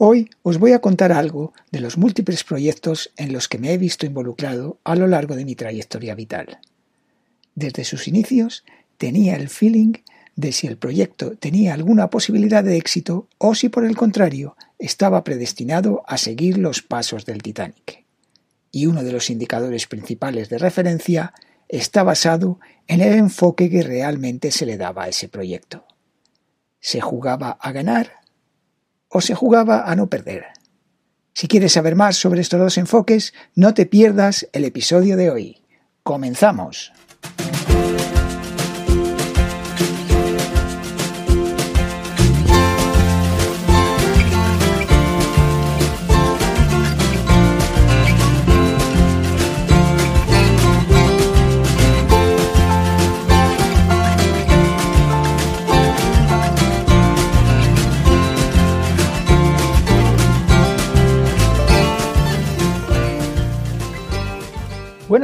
Hoy os voy a contar algo de los múltiples proyectos en los que me he visto involucrado a lo largo de mi trayectoria vital. Desde sus inicios tenía el feeling de si el proyecto tenía alguna posibilidad de éxito o si por el contrario estaba predestinado a seguir los pasos del Titanic. Y uno de los indicadores principales de referencia está basado en el enfoque que realmente se le daba a ese proyecto. ¿Se jugaba a ganar o se jugaba a no perder? Si quieres saber más sobre estos dos enfoques, no te pierdas el episodio de hoy. ¡Comenzamos!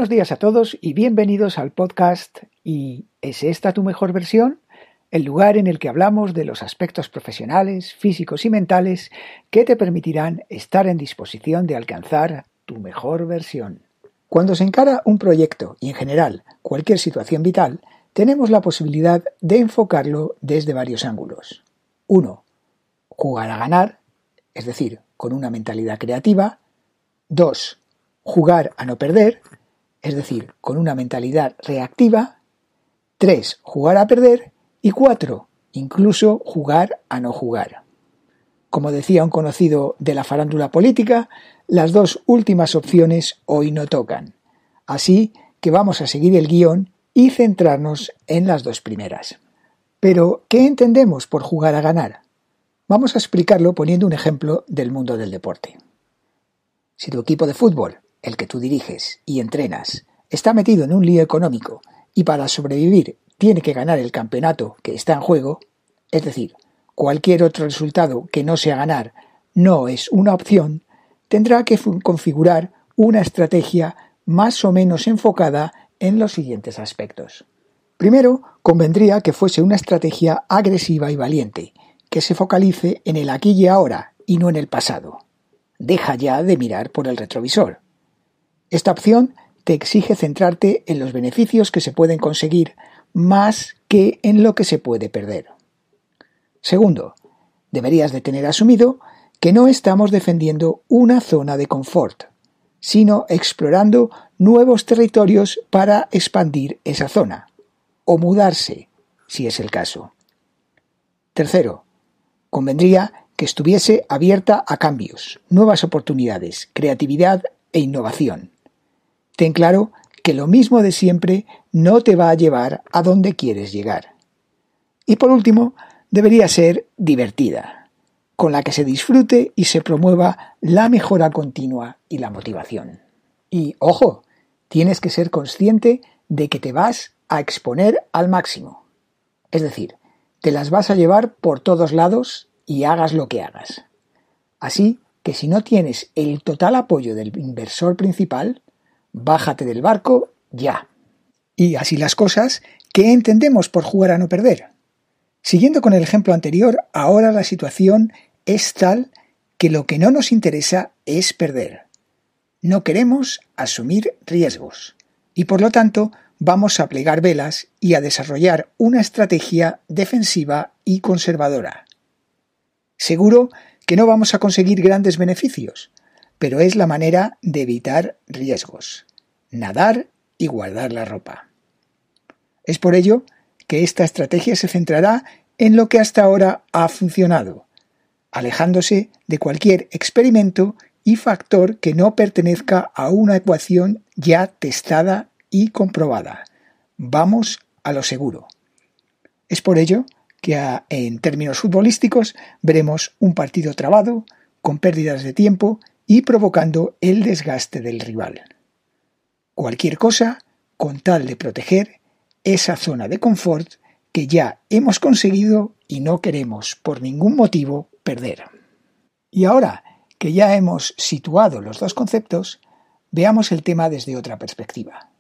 Buenos días a todos y bienvenidos al podcast ¿Y es esta tu mejor versión? El lugar en el que hablamos de los aspectos profesionales, físicos y mentales que te permitirán estar en disposición de alcanzar tu mejor versión. Cuando se encara un proyecto y en general cualquier situación vital, tenemos la posibilidad de enfocarlo desde varios ángulos. 1. Jugar a ganar, es decir, con una mentalidad creativa. 2. Jugar a no perder, es decir, con una mentalidad reactiva. 3. Jugar a perder. Y 4. Incluso jugar a no jugar. Como decía un conocido de la farándula política, las dos últimas opciones hoy no tocan. Así que vamos a seguir el guion y centrarnos en las dos primeras. Pero, ¿qué entendemos por jugar a ganar? Vamos a explicarlo poniendo un ejemplo del mundo del deporte. Si tu equipo de fútbol el que tú diriges y entrenas, está metido en un lío económico y para sobrevivir tiene que ganar el campeonato que está en juego, es decir, cualquier otro resultado que no sea ganar no es una opción, tendrá que configurar una estrategia más o menos enfocada en los siguientes aspectos. Primero, convendría que fuese una estrategia agresiva y valiente, que se focalice en el aquí y ahora y no en el pasado. Deja ya de mirar por el retrovisor. Esta opción te exige centrarte en los beneficios que se pueden conseguir más que en lo que se puede perder. Segundo, deberías de tener asumido que no estamos defendiendo una zona de confort, sino explorando nuevos territorios para expandir esa zona, o mudarse, si es el caso. Tercero, convendría que estuviese abierta a cambios, nuevas oportunidades, creatividad e innovación. Ten claro que lo mismo de siempre no te va a llevar a donde quieres llegar. Y por último, debería ser divertida, con la que se disfrute y se promueva la mejora continua y la motivación. Y ojo, tienes que ser consciente de que te vas a exponer al máximo. Es decir, te las vas a llevar por todos lados y hagas lo que hagas. Así que si no tienes el total apoyo del inversor principal, Bájate del barco ya. Y así las cosas, ¿qué entendemos por jugar a no perder? Siguiendo con el ejemplo anterior, ahora la situación es tal que lo que no nos interesa es perder. No queremos asumir riesgos y por lo tanto vamos a plegar velas y a desarrollar una estrategia defensiva y conservadora. Seguro que no vamos a conseguir grandes beneficios, pero es la manera de evitar riesgos. Nadar y guardar la ropa. Es por ello que esta estrategia se centrará en lo que hasta ahora ha funcionado, alejándose de cualquier experimento y factor que no pertenezca a una ecuación ya testada y comprobada. Vamos a lo seguro. Es por ello que en términos futbolísticos veremos un partido trabado, con pérdidas de tiempo y provocando el desgaste del rival. Cualquier cosa con tal de proteger esa zona de confort que ya hemos conseguido y no queremos por ningún motivo perder. Y ahora que ya hemos situado los dos conceptos, veamos el tema desde otra perspectiva.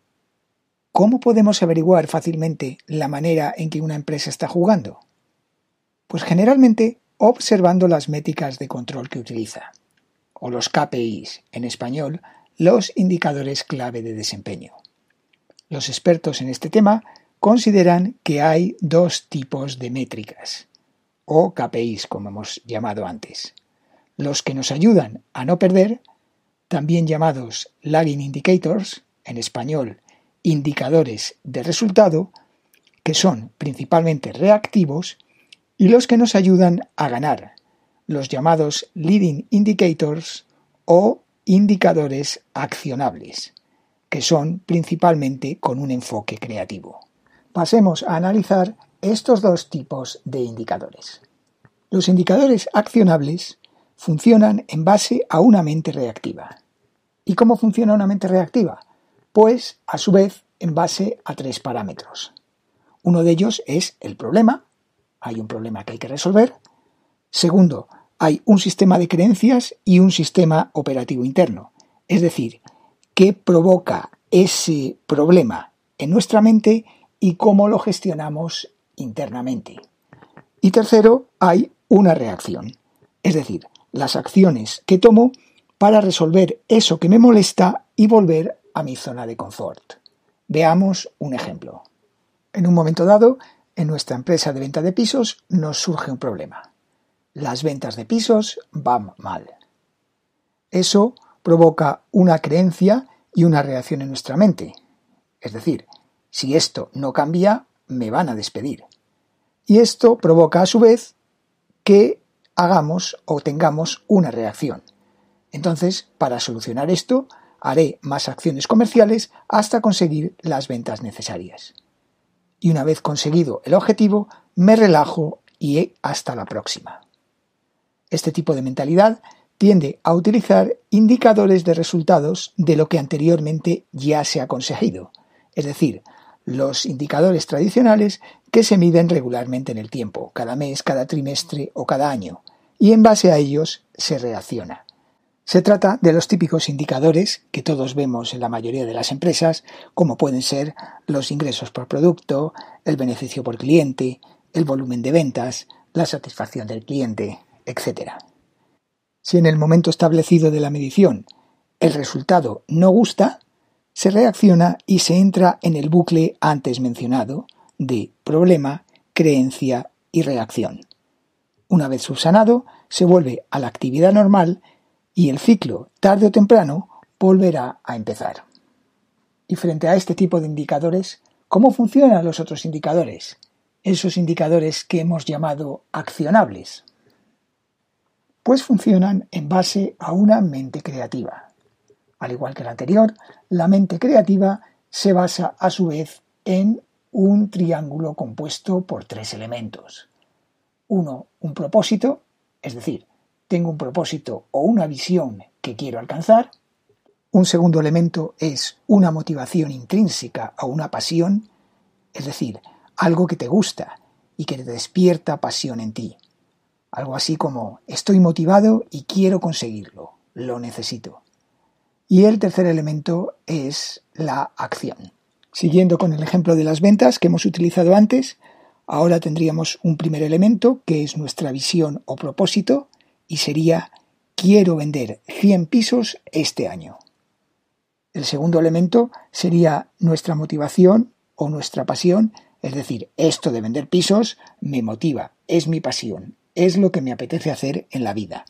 ¿Cómo podemos averiguar fácilmente la manera en que una empresa está jugando? Pues generalmente observando las métricas de control que utiliza, o los KPIs, en español, los indicadores clave de desempeño. Los expertos en este tema consideran que hay dos tipos de métricas, o KPIs como hemos llamado antes. Los que nos ayudan a no perder, también llamados lagging indicators, en español indicadores de resultado, que son principalmente reactivos, y los que nos ayudan a ganar, los llamados leading indicators o indicadores accionables, que son principalmente con un enfoque creativo. Pasemos a analizar estos dos tipos de indicadores. Los indicadores accionables funcionan en base a una mente reactiva. ¿Y cómo funciona una mente reactiva? Pues, a su vez, en base a tres parámetros. Uno de ellos es el problema, hay un problema que hay que resolver. Segundo, hay un sistema de creencias y un sistema operativo interno. Es decir, qué provoca ese problema en nuestra mente y cómo lo gestionamos internamente. Y tercero, hay una reacción. Es decir, las acciones que tomo para resolver eso que me molesta y volver a mi zona de confort. Veamos un ejemplo. En un momento dado, en nuestra empresa de venta de pisos nos surge un problema. Las ventas de pisos van mal. Eso provoca una creencia y una reacción en nuestra mente. Es decir, si esto no cambia, me van a despedir. Y esto provoca a su vez que hagamos o tengamos una reacción. Entonces, para solucionar esto, haré más acciones comerciales hasta conseguir las ventas necesarias. Y una vez conseguido el objetivo, me relajo y hasta la próxima. Este tipo de mentalidad tiende a utilizar indicadores de resultados de lo que anteriormente ya se ha conseguido, es decir, los indicadores tradicionales que se miden regularmente en el tiempo, cada mes, cada trimestre o cada año, y en base a ellos se reacciona. Se trata de los típicos indicadores que todos vemos en la mayoría de las empresas, como pueden ser los ingresos por producto, el beneficio por cliente, el volumen de ventas, la satisfacción del cliente, etc. Si en el momento establecido de la medición el resultado no gusta, se reacciona y se entra en el bucle antes mencionado de problema, creencia y reacción. Una vez subsanado, se vuelve a la actividad normal y el ciclo, tarde o temprano, volverá a empezar. Y frente a este tipo de indicadores, ¿cómo funcionan los otros indicadores? Esos indicadores que hemos llamado accionables. Pues funcionan en base a una mente creativa. Al igual que la anterior, la mente creativa se basa a su vez en un triángulo compuesto por tres elementos. Uno, un propósito, es decir, tengo un propósito o una visión que quiero alcanzar. Un segundo elemento es una motivación intrínseca o una pasión, es decir, algo que te gusta y que te despierta pasión en ti. Algo así como estoy motivado y quiero conseguirlo, lo necesito. Y el tercer elemento es la acción. Siguiendo con el ejemplo de las ventas que hemos utilizado antes, ahora tendríamos un primer elemento que es nuestra visión o propósito y sería quiero vender 100 pisos este año. El segundo elemento sería nuestra motivación o nuestra pasión, es decir, esto de vender pisos me motiva, es mi pasión, es lo que me apetece hacer en la vida.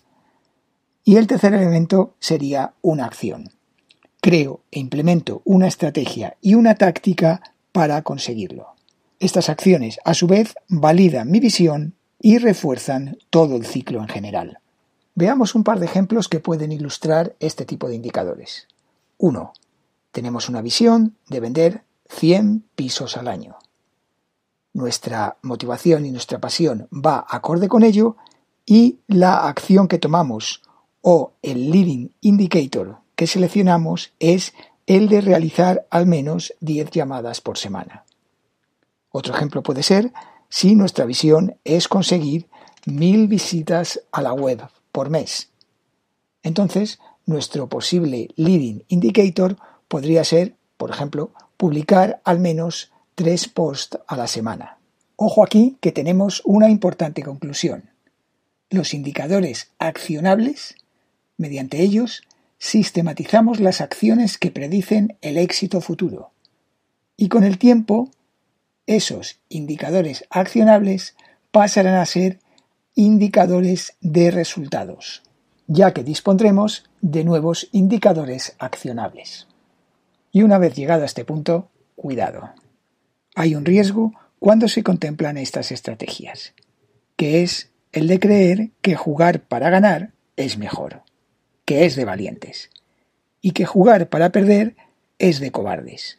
Y el tercer elemento sería una acción. Creo e implemento una estrategia y una táctica para conseguirlo. Estas acciones, a su vez, validan mi visión y refuerzan todo el ciclo en general. Veamos un par de ejemplos que pueden ilustrar este tipo de indicadores. 1. Tenemos una visión de vender 100 pisos al año. Nuestra motivación y nuestra pasión va acorde con ello y la acción que tomamos o el leading indicator que seleccionamos es el de realizar al menos 10 llamadas por semana. Otro ejemplo puede ser si nuestra visión es conseguir mil visitas a la web por mes. Entonces, nuestro posible leading indicator podría ser, por ejemplo, publicar al menos tres posts a la semana. Ojo aquí que tenemos una importante conclusión. los indicadores accionables, mediante ellos sistematizamos las acciones que predicen el éxito futuro. Y con el tiempo, esos indicadores accionables pasarán a ser indicadores de resultados, ya que dispondremos de nuevos indicadores accionables. Y una vez llegado a este punto, cuidado. Hay un riesgo cuando se contemplan estas estrategias, que es el de creer que jugar para ganar es mejor, que es de valientes, y que jugar para perder es de cobardes.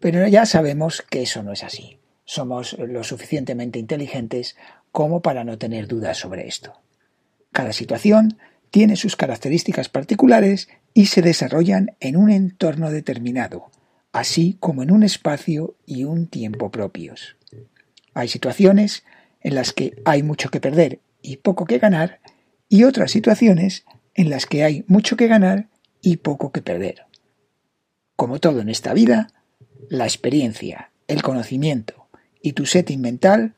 Pero ya sabemos que eso no es así. Somos lo suficientemente inteligentes como para no tener dudas sobre esto. Cada situación tiene sus características particulares y se desarrollan en un entorno determinado, así como en un espacio y un tiempo propios. Hay situaciones en las que hay mucho que perder y poco que ganar, y otras situaciones en las que hay mucho que ganar y poco que perder. Como todo en esta vida, la experiencia, el conocimiento y tu setting mental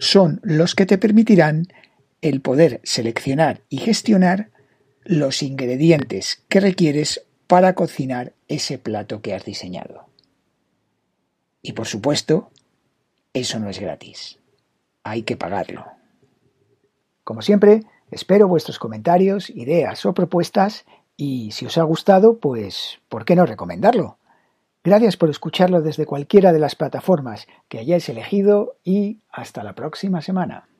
son los que te permitirán el poder seleccionar y gestionar los ingredientes que requieres para cocinar ese plato que has diseñado. Y por supuesto, eso no es gratis. Hay que pagarlo. Como siempre, espero vuestros comentarios, ideas o propuestas y si os ha gustado, pues, ¿por qué no recomendarlo? Gracias por escucharlo desde cualquiera de las plataformas que hayáis elegido y hasta la próxima semana.